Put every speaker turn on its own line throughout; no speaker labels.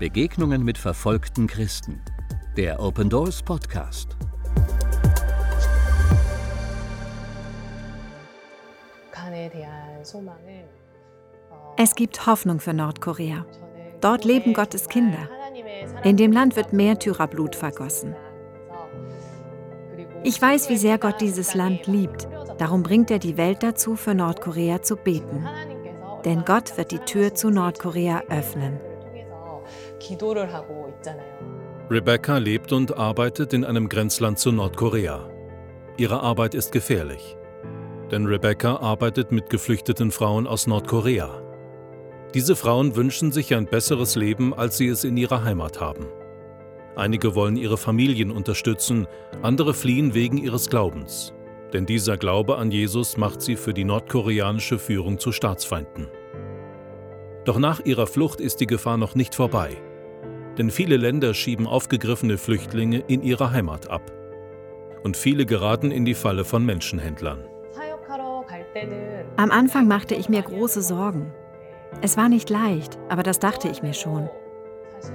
Begegnungen mit verfolgten Christen. Der Open Doors Podcast.
Es gibt Hoffnung für Nordkorea. Dort leben Gottes Kinder. In dem Land wird Märtyrerblut vergossen. Ich weiß, wie sehr Gott dieses Land liebt. Darum bringt er die Welt dazu, für Nordkorea zu beten. Denn Gott wird die Tür zu Nordkorea öffnen.
Rebecca lebt und arbeitet in einem Grenzland zu Nordkorea. Ihre Arbeit ist gefährlich. Denn Rebecca arbeitet mit geflüchteten Frauen aus Nordkorea. Diese Frauen wünschen sich ein besseres Leben, als sie es in ihrer Heimat haben. Einige wollen ihre Familien unterstützen, andere fliehen wegen ihres Glaubens. Denn dieser Glaube an Jesus macht sie für die nordkoreanische Führung zu Staatsfeinden. Doch nach ihrer Flucht ist die Gefahr noch nicht vorbei. Denn viele Länder schieben aufgegriffene Flüchtlinge in ihre Heimat ab. Und viele geraten in die Falle von Menschenhändlern.
Am Anfang machte ich mir große Sorgen. Es war nicht leicht, aber das dachte ich mir schon.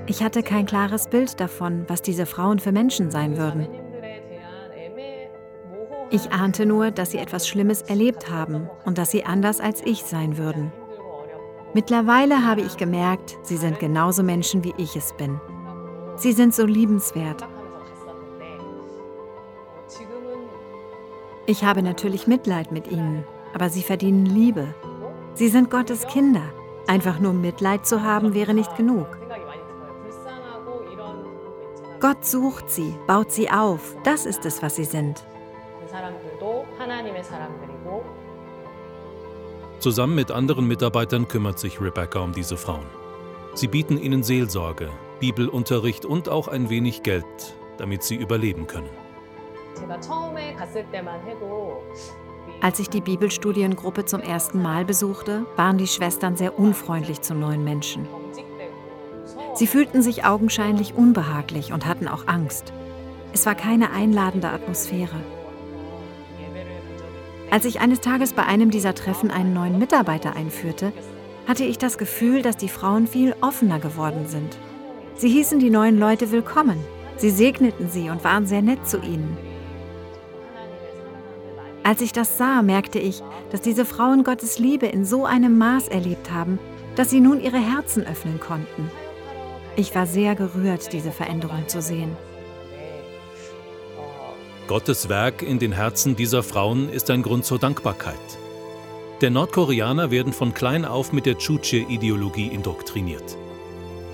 Ich hatte kein klares Bild davon, was diese Frauen für Menschen sein würden. Ich ahnte nur, dass sie etwas Schlimmes erlebt haben und dass sie anders als ich sein würden. Mittlerweile habe ich gemerkt, sie sind genauso Menschen, wie ich es bin. Sie sind so liebenswert. Ich habe natürlich Mitleid mit ihnen, aber sie verdienen Liebe. Sie sind Gottes Kinder. Einfach nur Mitleid zu haben wäre nicht genug. Gott sucht sie, baut sie auf. Das ist es, was sie sind.
Zusammen mit anderen Mitarbeitern kümmert sich Rebecca um diese Frauen. Sie bieten ihnen Seelsorge, Bibelunterricht und auch ein wenig Geld, damit sie überleben können.
Als ich die Bibelstudiengruppe zum ersten Mal besuchte, waren die Schwestern sehr unfreundlich zu neuen Menschen. Sie fühlten sich augenscheinlich unbehaglich und hatten auch Angst. Es war keine einladende Atmosphäre. Als ich eines Tages bei einem dieser Treffen einen neuen Mitarbeiter einführte, hatte ich das Gefühl, dass die Frauen viel offener geworden sind. Sie hießen die neuen Leute willkommen. Sie segneten sie und waren sehr nett zu ihnen. Als ich das sah, merkte ich, dass diese Frauen Gottes Liebe in so einem Maß erlebt haben, dass sie nun ihre Herzen öffnen konnten. Ich war sehr gerührt, diese Veränderung zu sehen.
Gottes Werk in den Herzen dieser Frauen ist ein Grund zur Dankbarkeit. Der Nordkoreaner werden von klein auf mit der Chuche-Ideologie indoktriniert.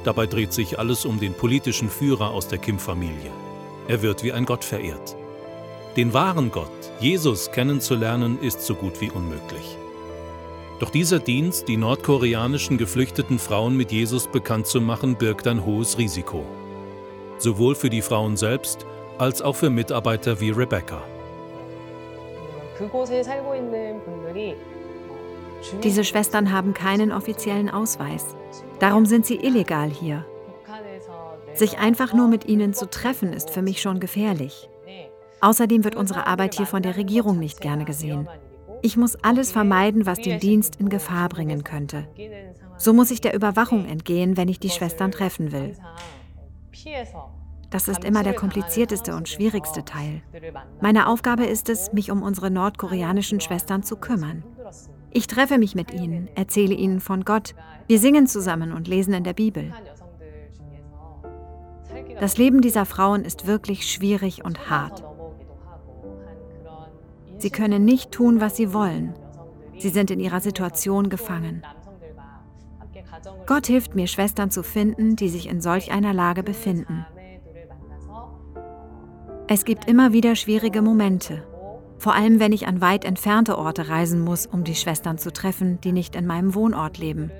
Dabei dreht sich alles um den politischen Führer aus der Kim-Familie. Er wird wie ein Gott verehrt. Den wahren Gott, Jesus, kennenzulernen, ist so gut wie unmöglich. Doch dieser Dienst, die nordkoreanischen geflüchteten Frauen mit Jesus bekannt zu machen, birgt ein hohes Risiko. Sowohl für die Frauen selbst als auch für Mitarbeiter wie Rebecca.
Diese Schwestern haben keinen offiziellen Ausweis. Darum sind sie illegal hier. Sich einfach nur mit ihnen zu treffen, ist für mich schon gefährlich. Außerdem wird unsere Arbeit hier von der Regierung nicht gerne gesehen. Ich muss alles vermeiden, was den Dienst in Gefahr bringen könnte. So muss ich der Überwachung entgehen, wenn ich die Schwestern treffen will. Das ist immer der komplizierteste und schwierigste Teil. Meine Aufgabe ist es, mich um unsere nordkoreanischen Schwestern zu kümmern. Ich treffe mich mit ihnen, erzähle ihnen von Gott, wir singen zusammen und lesen in der Bibel. Das Leben dieser Frauen ist wirklich schwierig und hart. Sie können nicht tun, was sie wollen. Sie sind in ihrer Situation gefangen. Gott hilft mir, Schwestern zu finden, die sich in solch einer Lage befinden. Es gibt immer wieder schwierige Momente, vor allem wenn ich an weit entfernte Orte reisen muss, um die Schwestern zu treffen, die nicht in meinem Wohnort leben.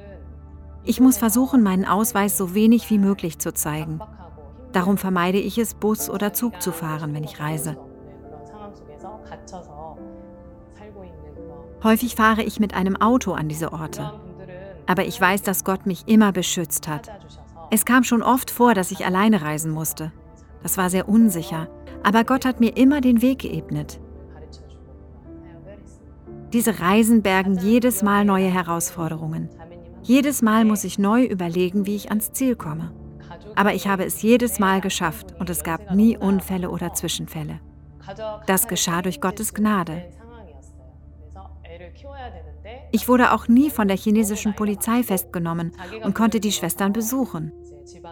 Ich muss versuchen, meinen Ausweis so wenig wie möglich zu zeigen. Darum vermeide ich es, Bus oder Zug zu fahren, wenn ich reise. Häufig fahre ich mit einem Auto an diese Orte. Aber ich weiß, dass Gott mich immer beschützt hat. Es kam schon oft vor, dass ich alleine reisen musste. Das war sehr unsicher, aber Gott hat mir immer den Weg geebnet. Diese Reisen bergen jedes Mal neue Herausforderungen. Jedes Mal muss ich neu überlegen, wie ich ans Ziel komme. Aber ich habe es jedes Mal geschafft und es gab nie Unfälle oder Zwischenfälle. Das geschah durch Gottes Gnade. Ich wurde auch nie von der chinesischen Polizei festgenommen und konnte die Schwestern besuchen.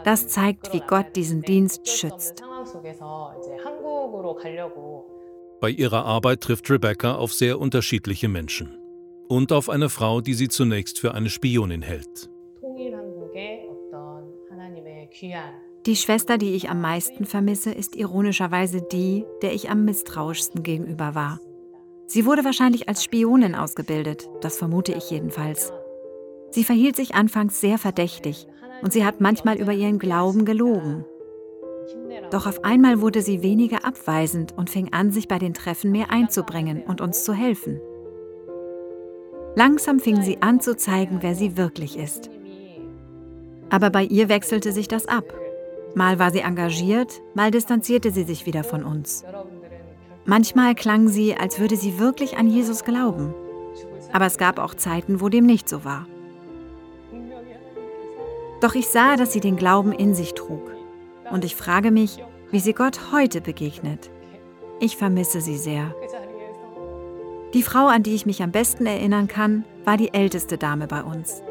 Das zeigt, wie Gott diesen Dienst schützt.
Bei ihrer Arbeit trifft Rebecca auf sehr unterschiedliche Menschen und auf eine Frau, die sie zunächst für eine Spionin hält.
Die Schwester, die ich am meisten vermisse, ist ironischerweise die, der ich am misstrauischsten gegenüber war. Sie wurde wahrscheinlich als Spionin ausgebildet, das vermute ich jedenfalls. Sie verhielt sich anfangs sehr verdächtig und sie hat manchmal über ihren Glauben gelogen. Doch auf einmal wurde sie weniger abweisend und fing an, sich bei den Treffen mehr einzubringen und uns zu helfen. Langsam fing sie an zu zeigen, wer sie wirklich ist. Aber bei ihr wechselte sich das ab. Mal war sie engagiert, mal distanzierte sie sich wieder von uns. Manchmal klang sie, als würde sie wirklich an Jesus glauben. Aber es gab auch Zeiten, wo dem nicht so war. Doch ich sah, dass sie den Glauben in sich trug. Und ich frage mich, wie sie Gott heute begegnet. Ich vermisse sie sehr. Die Frau, an die ich mich am besten erinnern kann, war die älteste Dame bei uns.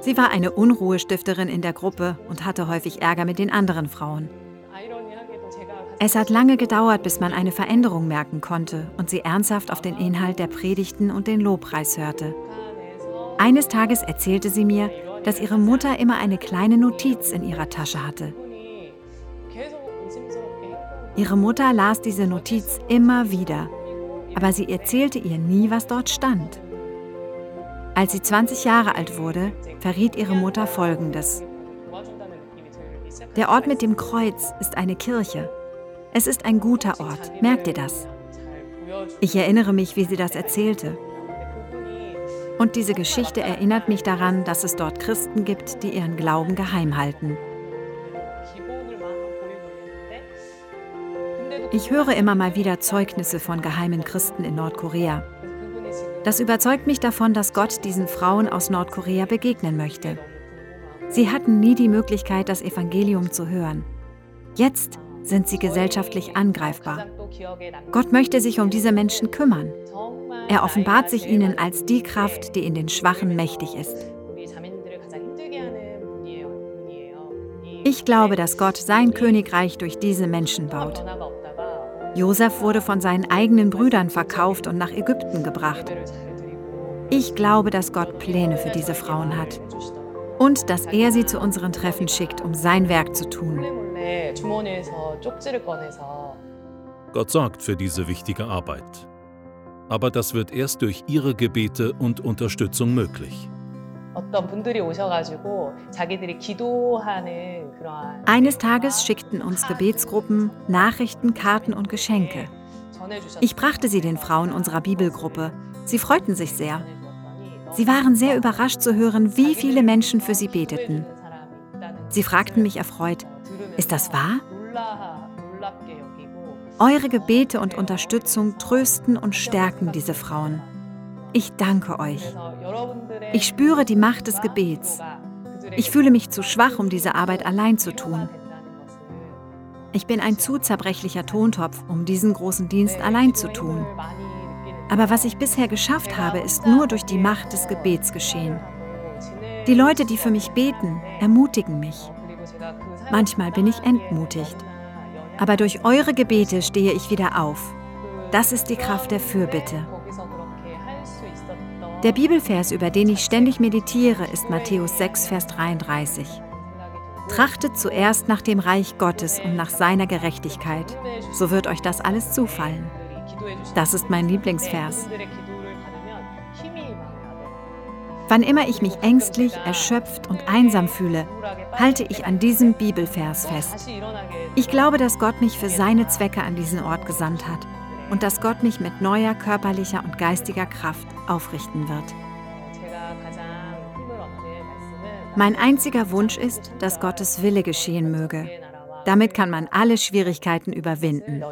Sie war eine Unruhestifterin in der Gruppe und hatte häufig Ärger mit den anderen Frauen. Es hat lange gedauert, bis man eine Veränderung merken konnte und sie ernsthaft auf den Inhalt der Predigten und den Lobpreis hörte. Eines Tages erzählte sie mir, dass ihre Mutter immer eine kleine Notiz in ihrer Tasche hatte. Ihre Mutter las diese Notiz immer wieder, aber sie erzählte ihr nie, was dort stand. Als sie 20 Jahre alt wurde, verriet ihre Mutter Folgendes. Der Ort mit dem Kreuz ist eine Kirche. Es ist ein guter Ort, merkt ihr das? Ich erinnere mich, wie sie das erzählte. Und diese Geschichte erinnert mich daran, dass es dort Christen gibt, die ihren Glauben geheim halten. Ich höre immer mal wieder Zeugnisse von geheimen Christen in Nordkorea. Das überzeugt mich davon, dass Gott diesen Frauen aus Nordkorea begegnen möchte. Sie hatten nie die Möglichkeit, das Evangelium zu hören. Jetzt sind sie gesellschaftlich angreifbar. Gott möchte sich um diese Menschen kümmern. Er offenbart sich ihnen als die Kraft, die in den Schwachen mächtig ist. Ich glaube, dass Gott sein Königreich durch diese Menschen baut. Josef wurde von seinen eigenen Brüdern verkauft und nach Ägypten gebracht. Ich glaube, dass Gott Pläne für diese Frauen hat und dass er sie zu unseren Treffen schickt, um sein Werk zu tun.
Gott sorgt für diese wichtige Arbeit. Aber das wird erst durch Ihre Gebete und Unterstützung möglich.
Eines Tages schickten uns Gebetsgruppen Nachrichten, Karten und Geschenke. Ich brachte sie den Frauen unserer Bibelgruppe. Sie freuten sich sehr. Sie waren sehr überrascht zu hören, wie viele Menschen für sie beteten. Sie fragten mich erfreut, ist das wahr? Eure Gebete und Unterstützung trösten und stärken diese Frauen. Ich danke euch. Ich spüre die Macht des Gebets. Ich fühle mich zu schwach, um diese Arbeit allein zu tun. Ich bin ein zu zerbrechlicher Tontopf, um diesen großen Dienst allein zu tun. Aber was ich bisher geschafft habe, ist nur durch die Macht des Gebets geschehen. Die Leute, die für mich beten, ermutigen mich. Manchmal bin ich entmutigt. Aber durch eure Gebete stehe ich wieder auf. Das ist die Kraft der Fürbitte. Der Bibelvers, über den ich ständig meditiere, ist Matthäus 6, Vers 33. Trachtet zuerst nach dem Reich Gottes und nach seiner Gerechtigkeit, so wird euch das alles zufallen. Das ist mein Lieblingsvers. Wann immer ich mich ängstlich, erschöpft und einsam fühle, halte ich an diesem Bibelvers fest. Ich glaube, dass Gott mich für seine Zwecke an diesen Ort gesandt hat und dass Gott mich mit neuer körperlicher und geistiger Kraft aufrichten wird. Mein einziger Wunsch ist, dass Gottes Wille geschehen möge. Damit kann man alle Schwierigkeiten überwinden.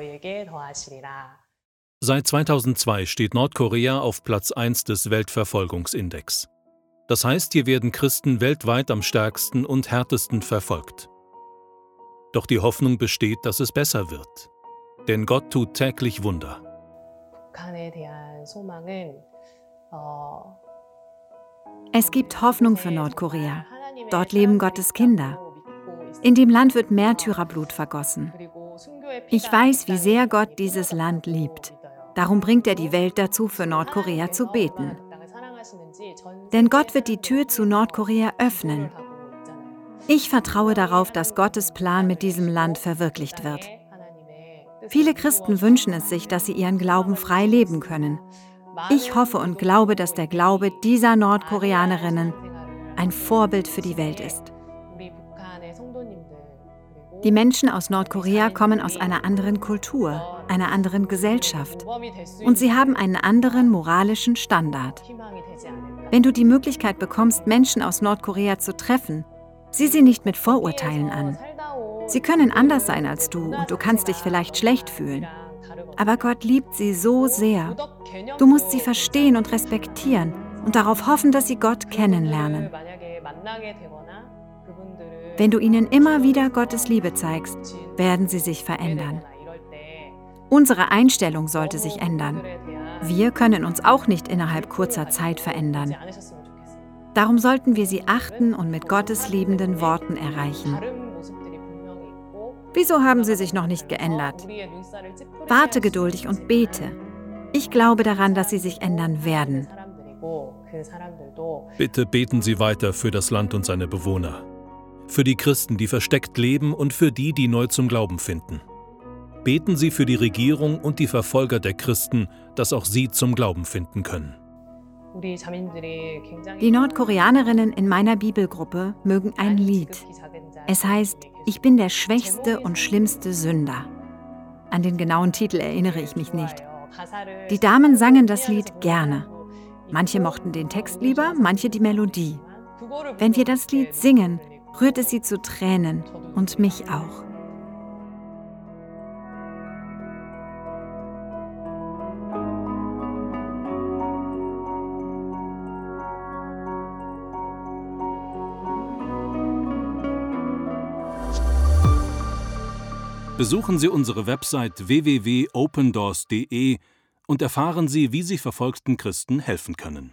Seit 2002 steht Nordkorea auf Platz 1 des Weltverfolgungsindex. Das heißt, hier werden Christen weltweit am stärksten und härtesten verfolgt. Doch die Hoffnung besteht, dass es besser wird. Denn Gott tut täglich Wunder.
Es gibt Hoffnung für Nordkorea. Dort leben Gottes Kinder. In dem Land wird Märtyrerblut vergossen. Ich weiß, wie sehr Gott dieses Land liebt. Darum bringt er die Welt dazu, für Nordkorea zu beten. Denn Gott wird die Tür zu Nordkorea öffnen. Ich vertraue darauf, dass Gottes Plan mit diesem Land verwirklicht wird. Viele Christen wünschen es sich, dass sie ihren Glauben frei leben können. Ich hoffe und glaube, dass der Glaube dieser Nordkoreanerinnen ein Vorbild für die Welt ist. Die Menschen aus Nordkorea kommen aus einer anderen Kultur, einer anderen Gesellschaft und sie haben einen anderen moralischen Standard. Wenn du die Möglichkeit bekommst, Menschen aus Nordkorea zu treffen, sieh sie nicht mit Vorurteilen an. Sie können anders sein als du und du kannst dich vielleicht schlecht fühlen. Aber Gott liebt sie so sehr. Du musst sie verstehen und respektieren und darauf hoffen, dass sie Gott kennenlernen. Wenn du ihnen immer wieder Gottes Liebe zeigst, werden sie sich verändern. Unsere Einstellung sollte sich ändern. Wir können uns auch nicht innerhalb kurzer Zeit verändern. Darum sollten wir sie achten und mit Gottes liebenden Worten erreichen. Wieso haben sie sich noch nicht geändert? Warte geduldig und bete. Ich glaube daran, dass sie sich ändern werden.
Bitte beten Sie weiter für das Land und seine Bewohner für die Christen, die versteckt leben und für die, die neu zum Glauben finden. Beten Sie für die Regierung und die Verfolger der Christen, dass auch sie zum Glauben finden können.
Die Nordkoreanerinnen in meiner Bibelgruppe mögen ein Lied. Es heißt, ich bin der schwächste und schlimmste Sünder. An den genauen Titel erinnere ich mich nicht. Die Damen sangen das Lied gerne. Manche mochten den Text lieber, manche die Melodie. Wenn wir das Lied singen, rührte sie zu Tränen und mich auch.
Besuchen Sie unsere Website www.opendoors.de und erfahren Sie, wie Sie verfolgten Christen helfen können.